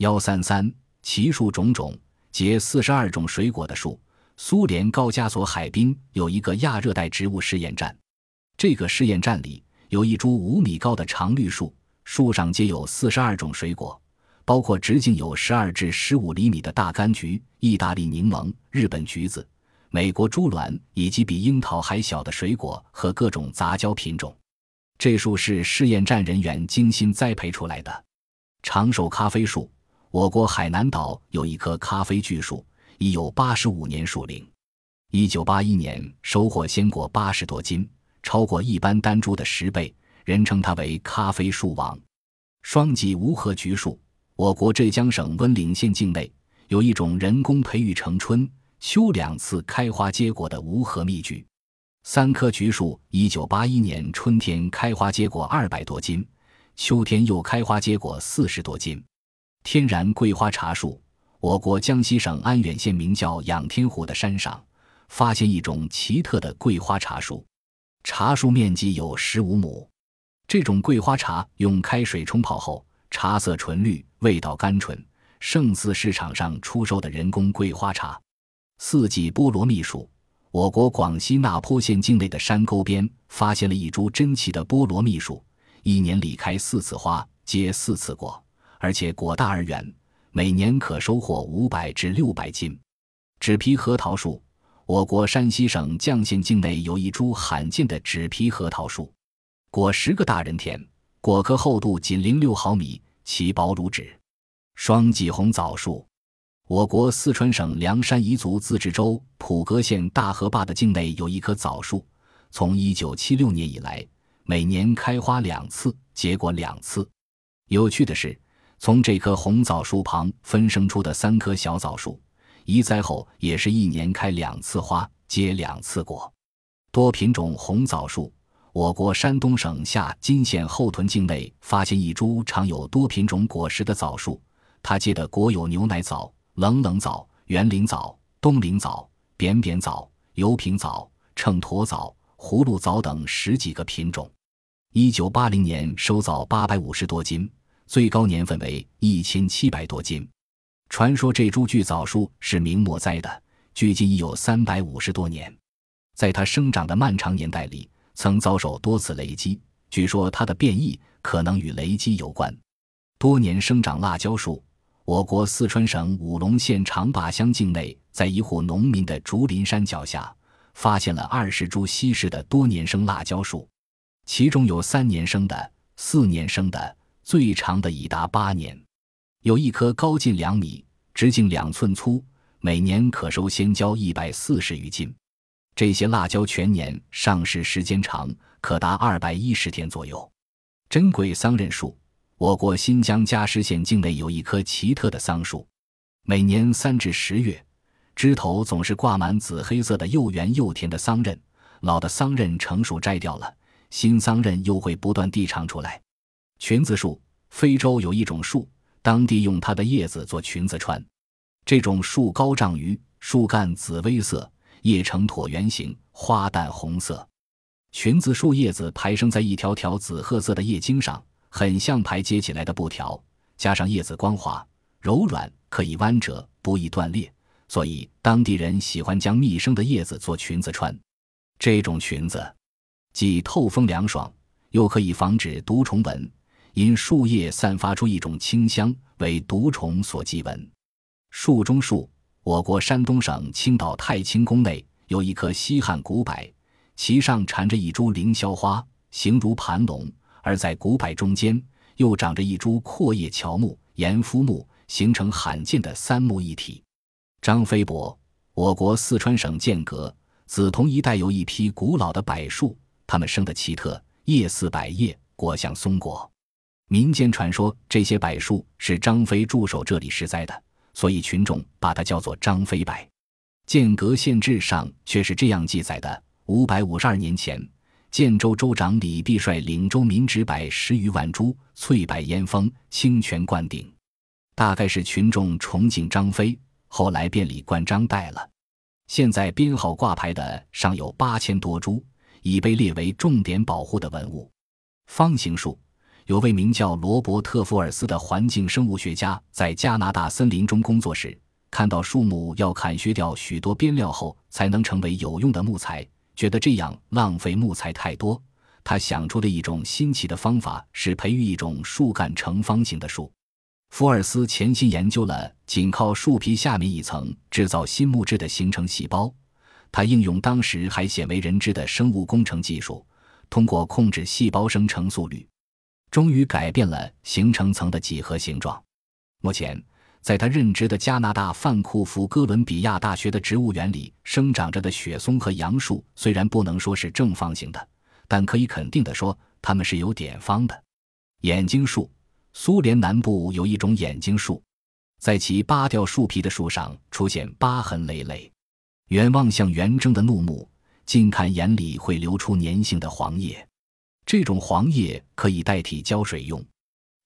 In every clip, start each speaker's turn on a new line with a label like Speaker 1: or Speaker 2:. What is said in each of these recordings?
Speaker 1: 幺三三，奇树种种，结四十二种水果的树。苏联高加索海滨有一个亚热带植物试验站，这个试验站里有一株五米高的长绿树，树上结有四十二种水果，包括直径有十二至十五厘米的大柑橘、意大利柠檬、日本橘子、美国猪卵以及比樱桃还小的水果和各种杂交品种。这树是试验站人员精心栽培出来的。长寿咖啡树，我国海南岛有一棵咖啡巨树。已有八十五年树龄，一九八一年收获鲜果八十多斤，超过一般单株的十倍，人称它为“咖啡树王”。双脊无核橘树，我国浙江省温岭县境内有一种人工培育成春秋两次开花结果的无核蜜橘。三棵橘树，一九八一年春天开花结果二百多斤，秋天又开花结果四十多斤。天然桂花茶树。我国江西省安远县名叫仰天湖的山上，发现一种奇特的桂花茶树，茶树面积有十五亩。这种桂花茶用开水冲泡后，茶色纯绿，味道甘醇，胜似市场上出售的人工桂花茶。四季菠萝蜜树，我国广西那坡县境内的山沟边发现了一株珍奇的菠萝蜜树，一年里开四次花，结四次果，而且果大而圆。每年可收获五百至六百斤。纸皮核桃树，我国山西省绛县境内有一株罕见的纸皮核桃树，果十个大人田，果壳厚度仅零六毫米，其薄如纸。双脊红枣树，我国四川省凉山彝族自治州普格县大河坝的境内有一棵枣树，从一九七六年以来，每年开花两次，结果两次。有趣的是。从这棵红枣树旁分生出的三棵小枣树，移栽后也是一年开两次花，结两次果。多品种红枣树，我国山东省下金县后屯境内发现一株常有多品种果实的枣树，它结的果有牛奶枣、冷冷枣、圆鳞枣、冬鳞枣、扁扁枣、油瓶枣、秤砣枣、葫芦枣等十几个品种。一九八零年收枣八百五十多斤。最高年份为一千七百多斤，传说这株巨枣树是明末栽的，距今已有三百五十多年。在它生长的漫长年代里，曾遭受多次雷击，据说它的变异可能与雷击有关。多年生长辣椒树，我国四川省武隆县长坝乡境内，在一户农民的竹林山脚下，发现了二十株稀世的多年生辣椒树，其中有三年生的、四年生的。最长的已达八年，有一棵高近两米，直径两寸粗，每年可收鲜椒一百四十余斤。这些辣椒全年上市时间长，可达二百一十天左右。珍贵桑葚树，我国新疆加什县境内有一棵奇特的桑树，每年三至十月，枝头总是挂满紫黑色的又圆又甜的桑葚。老的桑葚成熟摘掉了，新桑葚又会不断地长出来。裙子树，非洲有一种树，当地用它的叶子做裙子穿。这种树高丈余，树干紫薇色，叶呈椭圆形，花淡红色。裙子树叶子排生在一条条紫褐色的叶茎上，很像排接起来的布条。加上叶子光滑柔软，可以弯折，不易断裂，所以当地人喜欢将密生的叶子做裙子穿。这种裙子既透风凉爽，又可以防止毒虫蚊。因树叶散发出一种清香，为毒虫所忌闻。树中树，我国山东省青岛太清宫内有一棵西汉古柏，其上缠着一株凌霄花，形如盘龙；而在古柏中间又长着一株阔叶乔木、岩夫木，形成罕见的三木一体。张飞柏，我国四川省剑阁、梓潼一带有一批古老的柏树，它们生得奇特，叶似柏叶，果像松果。民间传说，这些柏树是张飞驻守这里时栽的，所以群众把它叫做张飞柏。剑阁县志上却是这样记载的：五百五十二年前，建州州长李弼率领州民植柏十余万株，翠柏烟峰，清泉灌顶。大概是群众崇敬张飞，后来便李冠张代了。现在编号挂牌的尚有八千多株，已被列为重点保护的文物。方形树。有位名叫罗伯特·福尔斯的环境生物学家，在加拿大森林中工作时，看到树木要砍削掉许多边料后才能成为有用的木材，觉得这样浪费木材太多。他想出了一种新奇的方法，是培育一种树干呈方形的树。福尔斯潜心研究了仅靠树皮下面一层制造新木质的形成细胞。他应用当时还鲜为人知的生物工程技术，通过控制细胞生成速率。终于改变了形成层的几何形状。目前，在他任职的加拿大范库弗哥伦比亚大学的植物园里生长着的雪松和杨树，虽然不能说是正方形的，但可以肯定地说，它们是有点方的。眼睛树，苏联南部有一种眼睛树，在其扒掉树皮的树上出现疤痕累累。远望向圆睁的怒目，近看眼里会流出粘性的黄叶。这种黄叶可以代替浇水用。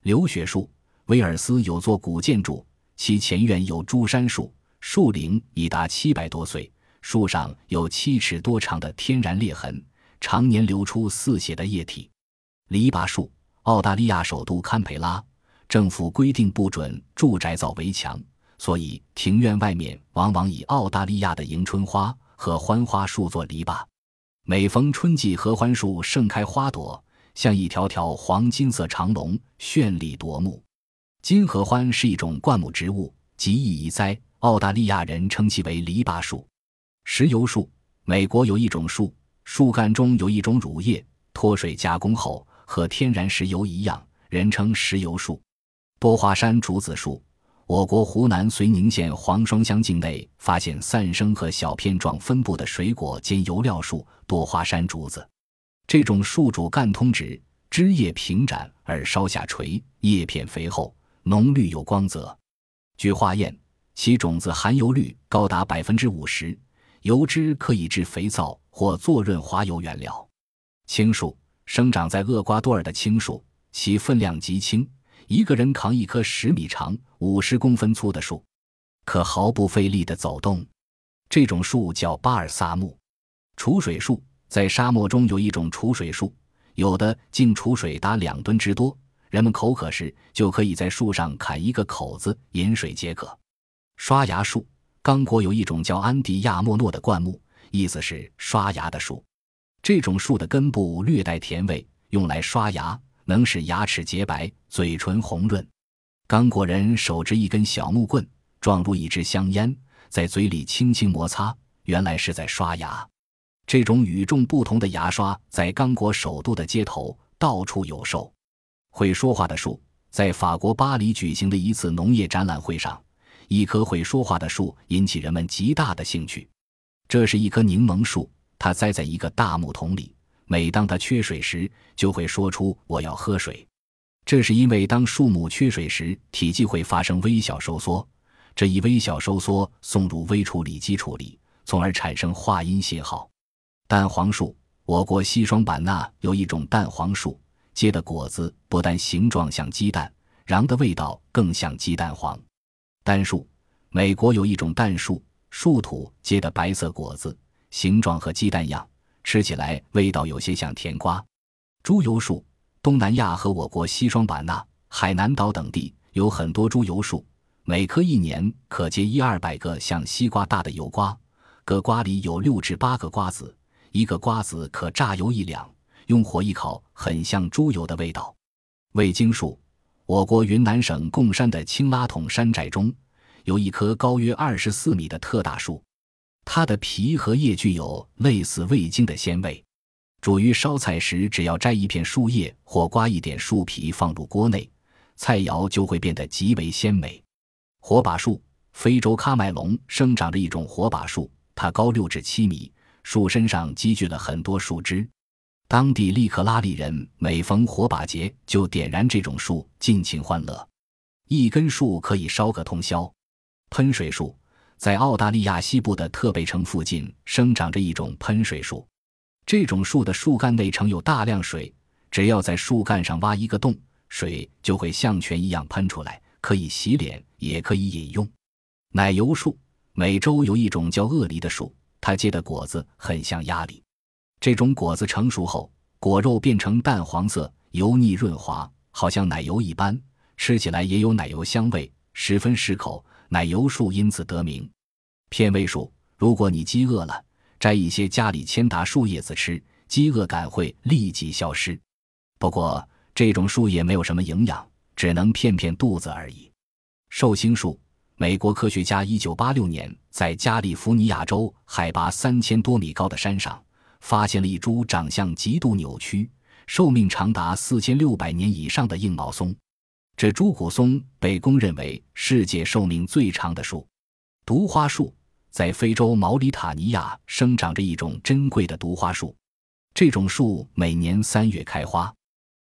Speaker 1: 流血树，威尔斯有座古建筑，其前院有珠杉树，树龄已达七百多岁，树上有七尺多长的天然裂痕，常年流出似血的液体。篱笆树，澳大利亚首都堪培拉政府规定不准住宅造围墙，所以庭院外面往往以澳大利亚的迎春花和欢花树做篱笆。每逢春季，合欢树盛开花朵，像一条条黄金色长龙，绚丽夺目。金合欢是一种灌木植物，极易移栽。澳大利亚人称其为篱笆树。石油树，美国有一种树，树干中有一种乳液，脱水加工后和天然石油一样，人称石油树。多花山竹子树。我国湖南绥宁县黄双乡境内发现散生和小片状分布的水果兼油料树多花山竹子，这种树主干通直，枝叶平展而稍下垂，叶片肥厚，浓绿有光泽。据化验，其种子含油率高达百分之五十，油脂可以制肥皂或做润滑油原料。青树生长在厄瓜多尔的青树，其分量极轻。一个人扛一棵十米长、五十公分粗的树，可毫不费力地走动。这种树叫巴尔萨木。储水树在沙漠中有一种储水树，有的净储水达两吨之多。人们口渴时，就可以在树上砍一个口子饮水解渴。刷牙树，刚果有一种叫安迪亚莫诺的灌木，意思是刷牙的树。这种树的根部略带甜味，用来刷牙。能使牙齿洁白、嘴唇红润。刚果人手执一根小木棍，撞入一支香烟，在嘴里轻轻摩擦，原来是在刷牙。这种与众不同的牙刷在刚果首都的街头到处有售。会说话的树，在法国巴黎举行的一次农业展览会上，一棵会说话的树引起人们极大的兴趣。这是一棵柠檬树，它栽在一个大木桶里。每当它缺水时，就会说出“我要喝水”。这是因为当树木缺水时，体积会发生微小收缩，这一微小收缩送入微处理机处理，从而产生话音信号。蛋黄树，我国西双版纳有一种蛋黄树，结的果子不但形状像鸡蛋，瓤的味道更像鸡蛋黄。蛋树，美国有一种蛋树，树土结的白色果子，形状和鸡蛋样。吃起来味道有些像甜瓜。猪油树，东南亚和我国西双版纳、海南岛等地有很多猪油树，每棵一年可结一二百个像西瓜大的油瓜，各瓜里有六至八个瓜子，一个瓜子可榨油一两，用火一烤，很像猪油的味道。味精树，我国云南省贡山的青拉桶山寨中有一棵高约二十四米的特大树。它的皮和叶具有类似味精的鲜味，煮鱼烧菜时，只要摘一片树叶或刮一点树皮放入锅内，菜肴就会变得极为鲜美。火把树，非洲喀麦隆生长着一种火把树，它高六至七米，树身上积聚了很多树枝。当地利克拉利人每逢火把节就点燃这种树，尽情欢乐。一根树可以烧个通宵。喷水树。在澳大利亚西部的特贝城附近生长着一种喷水树，这种树的树干内盛有大量水，只要在树干上挖一个洞，水就会像泉一样喷出来，可以洗脸，也可以饮用。奶油树，美洲有一种叫鳄梨的树，它结的果子很像鸭梨，这种果子成熟后，果肉变成淡黄色，油腻润滑，好像奶油一般，吃起来也有奶油香味，十分适口。奶油树因此得名。片尾树，如果你饥饿了，摘一些家里千达树叶子吃，饥饿感会立即消失。不过这种树叶没有什么营养，只能骗骗肚子而已。寿星树，美国科学家一九八六年在加利福尼亚州海拔三千多米高的山上。发现了一株长相极度扭曲、寿命长达四千六百年以上的硬毛松。这朱古松被公认为世界寿命最长的树。毒花树在非洲毛里塔尼亚生长着一种珍贵的毒花树。这种树每年三月开花，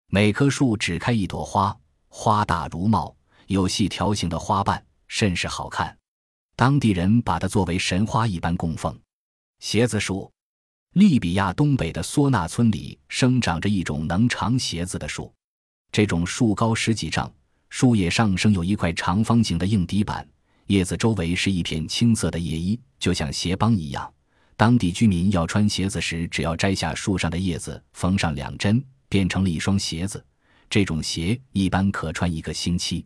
Speaker 1: 每棵树只开一朵花，花大如帽，有细条形的花瓣，甚是好看。当地人把它作为神花一般供奉。鞋子树。利比亚东北的索纳村里生长着一种能长鞋子的树，这种树高十几丈，树叶上生有一块长方形的硬底板，叶子周围是一片青色的叶衣，就像鞋帮一样。当地居民要穿鞋子时，只要摘下树上的叶子，缝上两针，变成了一双鞋子。这种鞋一般可穿一个星期。